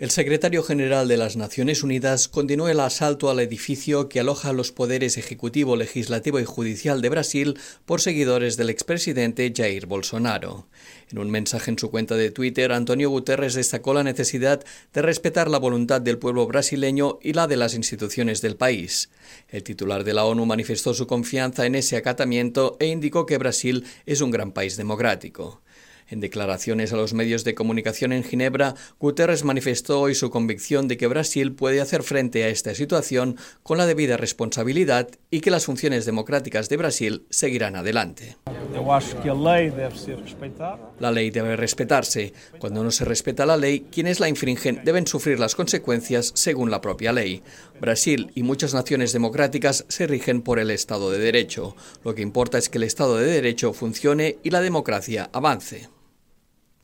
El secretario general de las Naciones Unidas continuó el asalto al edificio que aloja los poderes ejecutivo, legislativo y judicial de Brasil por seguidores del expresidente Jair Bolsonaro. En un mensaje en su cuenta de Twitter, Antonio Guterres destacó la necesidad de respetar la voluntad del pueblo brasileño y la de las instituciones del país. El titular de la ONU manifestó su confianza en ese acatamiento e indicó que Brasil es un gran país democrático. En declaraciones a los medios de comunicación en Ginebra, Guterres manifestó hoy su convicción de que Brasil puede hacer frente a esta situación con la debida responsabilidad y que las funciones democráticas de Brasil seguirán adelante. La ley debe respetarse. Cuando no se respeta la ley, quienes la infringen deben sufrir las consecuencias según la propia ley. Brasil y muchas naciones democráticas se rigen por el Estado de Derecho. Lo que importa es que el Estado de Derecho funcione y la democracia avance.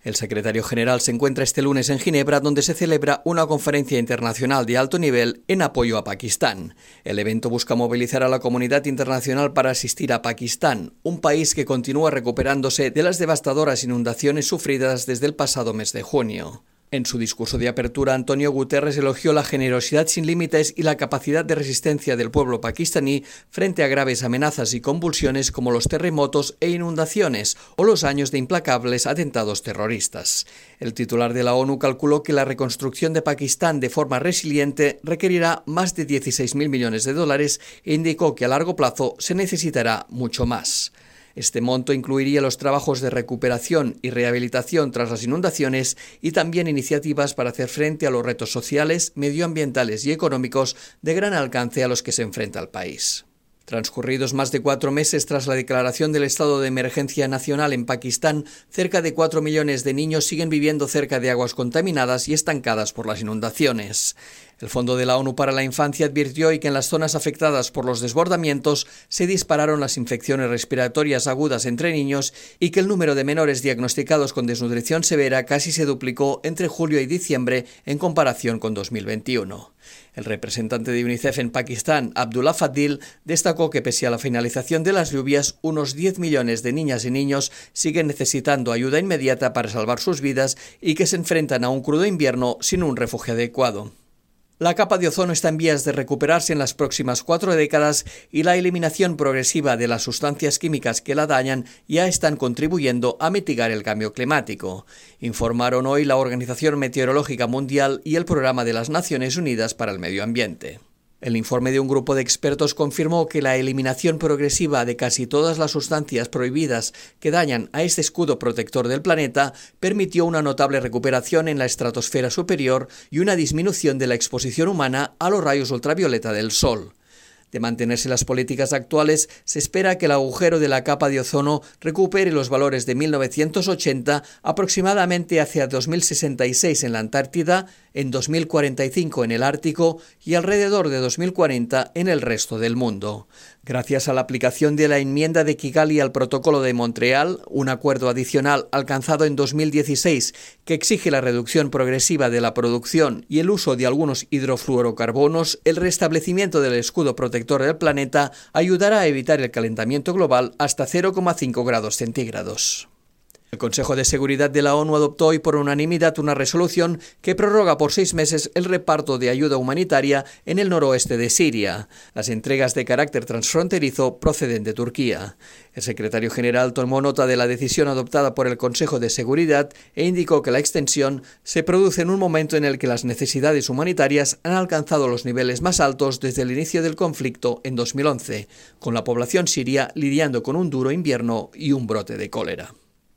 El secretario general se encuentra este lunes en Ginebra, donde se celebra una conferencia internacional de alto nivel en apoyo a Pakistán. El evento busca movilizar a la comunidad internacional para asistir a Pakistán, un país que continúa recuperándose de las devastadoras inundaciones sufridas desde el pasado mes de junio. En su discurso de apertura, Antonio Guterres elogió la generosidad sin límites y la capacidad de resistencia del pueblo pakistaní frente a graves amenazas y convulsiones como los terremotos e inundaciones o los años de implacables atentados terroristas. El titular de la ONU calculó que la reconstrucción de Pakistán de forma resiliente requerirá más de 16.000 millones de dólares e indicó que a largo plazo se necesitará mucho más. Este monto incluiría los trabajos de recuperación y rehabilitación tras las inundaciones y también iniciativas para hacer frente a los retos sociales, medioambientales y económicos de gran alcance a los que se enfrenta el país. Transcurridos más de cuatro meses tras la declaración del estado de emergencia nacional en Pakistán, cerca de cuatro millones de niños siguen viviendo cerca de aguas contaminadas y estancadas por las inundaciones. El Fondo de la ONU para la Infancia advirtió hoy que en las zonas afectadas por los desbordamientos se dispararon las infecciones respiratorias agudas entre niños y que el número de menores diagnosticados con desnutrición severa casi se duplicó entre julio y diciembre en comparación con 2021. El representante de UNICEF en Pakistán, Abdullah Fadil, destacó que pese a la finalización de las lluvias, unos 10 millones de niñas y niños siguen necesitando ayuda inmediata para salvar sus vidas y que se enfrentan a un crudo invierno sin un refugio adecuado. La capa de ozono está en vías de recuperarse en las próximas cuatro décadas y la eliminación progresiva de las sustancias químicas que la dañan ya están contribuyendo a mitigar el cambio climático, informaron hoy la Organización Meteorológica Mundial y el Programa de las Naciones Unidas para el Medio Ambiente. El informe de un grupo de expertos confirmó que la eliminación progresiva de casi todas las sustancias prohibidas que dañan a este escudo protector del planeta permitió una notable recuperación en la estratosfera superior y una disminución de la exposición humana a los rayos ultravioleta del Sol. De mantenerse las políticas actuales, se espera que el agujero de la capa de ozono recupere los valores de 1980 aproximadamente hacia 2066 en la Antártida, en 2045 en el Ártico y alrededor de 2040 en el resto del mundo. Gracias a la aplicación de la enmienda de Kigali al Protocolo de Montreal, un acuerdo adicional alcanzado en 2016 que exige la reducción progresiva de la producción y el uso de algunos hidrofluorocarbonos, el restablecimiento del escudo protector del planeta ayudará a evitar el calentamiento global hasta 0,5 grados centígrados. El Consejo de Seguridad de la ONU adoptó hoy por unanimidad una resolución que prorroga por seis meses el reparto de ayuda humanitaria en el noroeste de Siria. Las entregas de carácter transfronterizo proceden de Turquía. El secretario general tomó nota de la decisión adoptada por el Consejo de Seguridad e indicó que la extensión se produce en un momento en el que las necesidades humanitarias han alcanzado los niveles más altos desde el inicio del conflicto en 2011, con la población siria lidiando con un duro invierno y un brote de cólera.